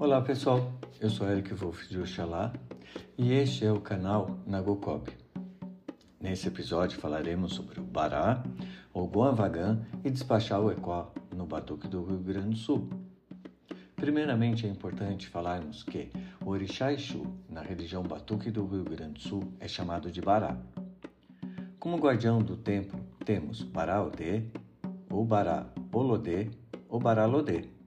Olá pessoal, eu sou Eric Wolff de Oxalá e este é o canal Nagocob. Nesse episódio falaremos sobre o Bará, o Guanvagan e despachar o Ecó no Batuque do Rio Grande do Sul. Primeiramente é importante falarmos que o Orixá Exu, na religião Batuque do Rio Grande do Sul, é chamado de Bará. Como guardião do templo, temos Bará Odê, ou Bará Olodê, ou Bará Lodê.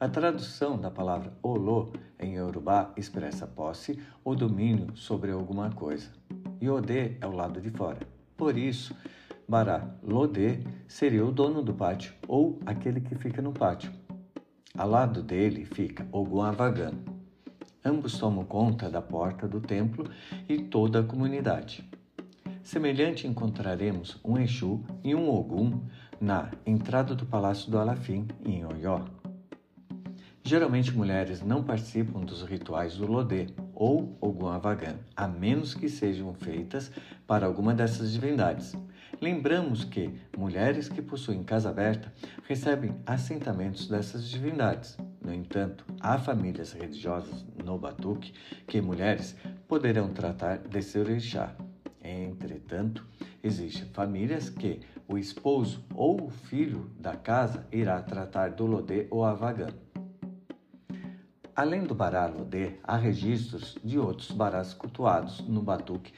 A tradução da palavra Olô em Yorubá expressa posse ou domínio sobre alguma coisa, e Odê é o lado de fora. Por isso, Bará Lodê seria o dono do pátio ou aquele que fica no pátio. Ao lado dele fica Ogum Avagan. Ambos tomam conta da porta do templo e toda a comunidade. Semelhante encontraremos um Exu e um Ogum na entrada do Palácio do Alafim, em Oió. Geralmente mulheres não participam dos rituais do Lodê ou Ogum Avagan, a menos que sejam feitas para alguma dessas divindades. Lembramos que mulheres que possuem casa aberta recebem assentamentos dessas divindades. No entanto, há famílias religiosas no Batuque que mulheres poderão tratar desse orixá. Entretanto, existem famílias que o esposo ou o filho da casa irá tratar do Lodê ou Avagan. Além do bará Lodê, há registros de outros barás cultuados no Batuque,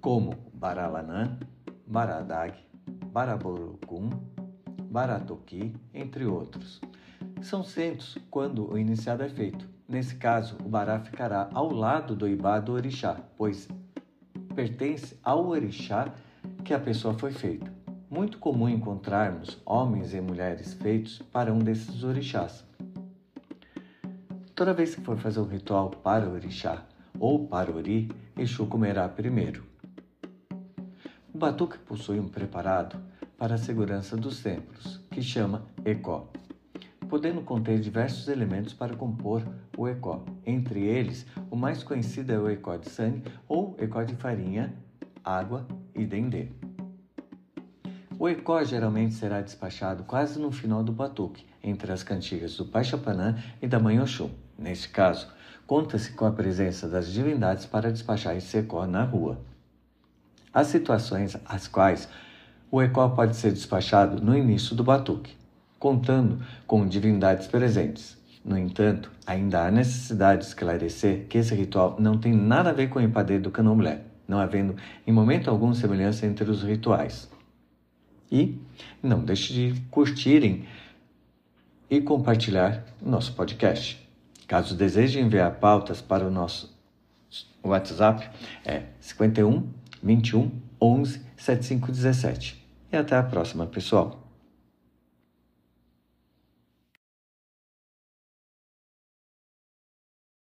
como Baralanã, Baradag, Baraborucum, Baratoqui, entre outros. São centos quando o iniciado é feito. Nesse caso, o bará ficará ao lado do ibá do orixá, pois pertence ao orixá que a pessoa foi feita. Muito comum encontrarmos homens e mulheres feitos para um desses orixás. Toda vez que for fazer um ritual para o orixá ou para o ori, Exu comerá primeiro. O batuque possui um preparado para a segurança dos templos, que chama ecó, podendo conter diversos elementos para compor o ecó. Entre eles, o mais conhecido é o ecó de sangue ou ecó de farinha, água e dendê. O ecó geralmente será despachado quase no final do batuque, entre as cantigas do Pai Chapanã e da Oxum. Neste caso, conta-se com a presença das divindades para despachar esse ecó na rua. Há situações às quais o ecó pode ser despachado no início do batuque, contando com divindades presentes. No entanto, ainda há necessidade de esclarecer que esse ritual não tem nada a ver com o empadê do candomblé, não havendo em momento algum semelhança entre os rituais. E não deixe de curtirem e compartilhar o nosso podcast. Caso deseje enviar pautas para o nosso WhatsApp, é 51 21 11 75 17. E até a próxima, pessoal.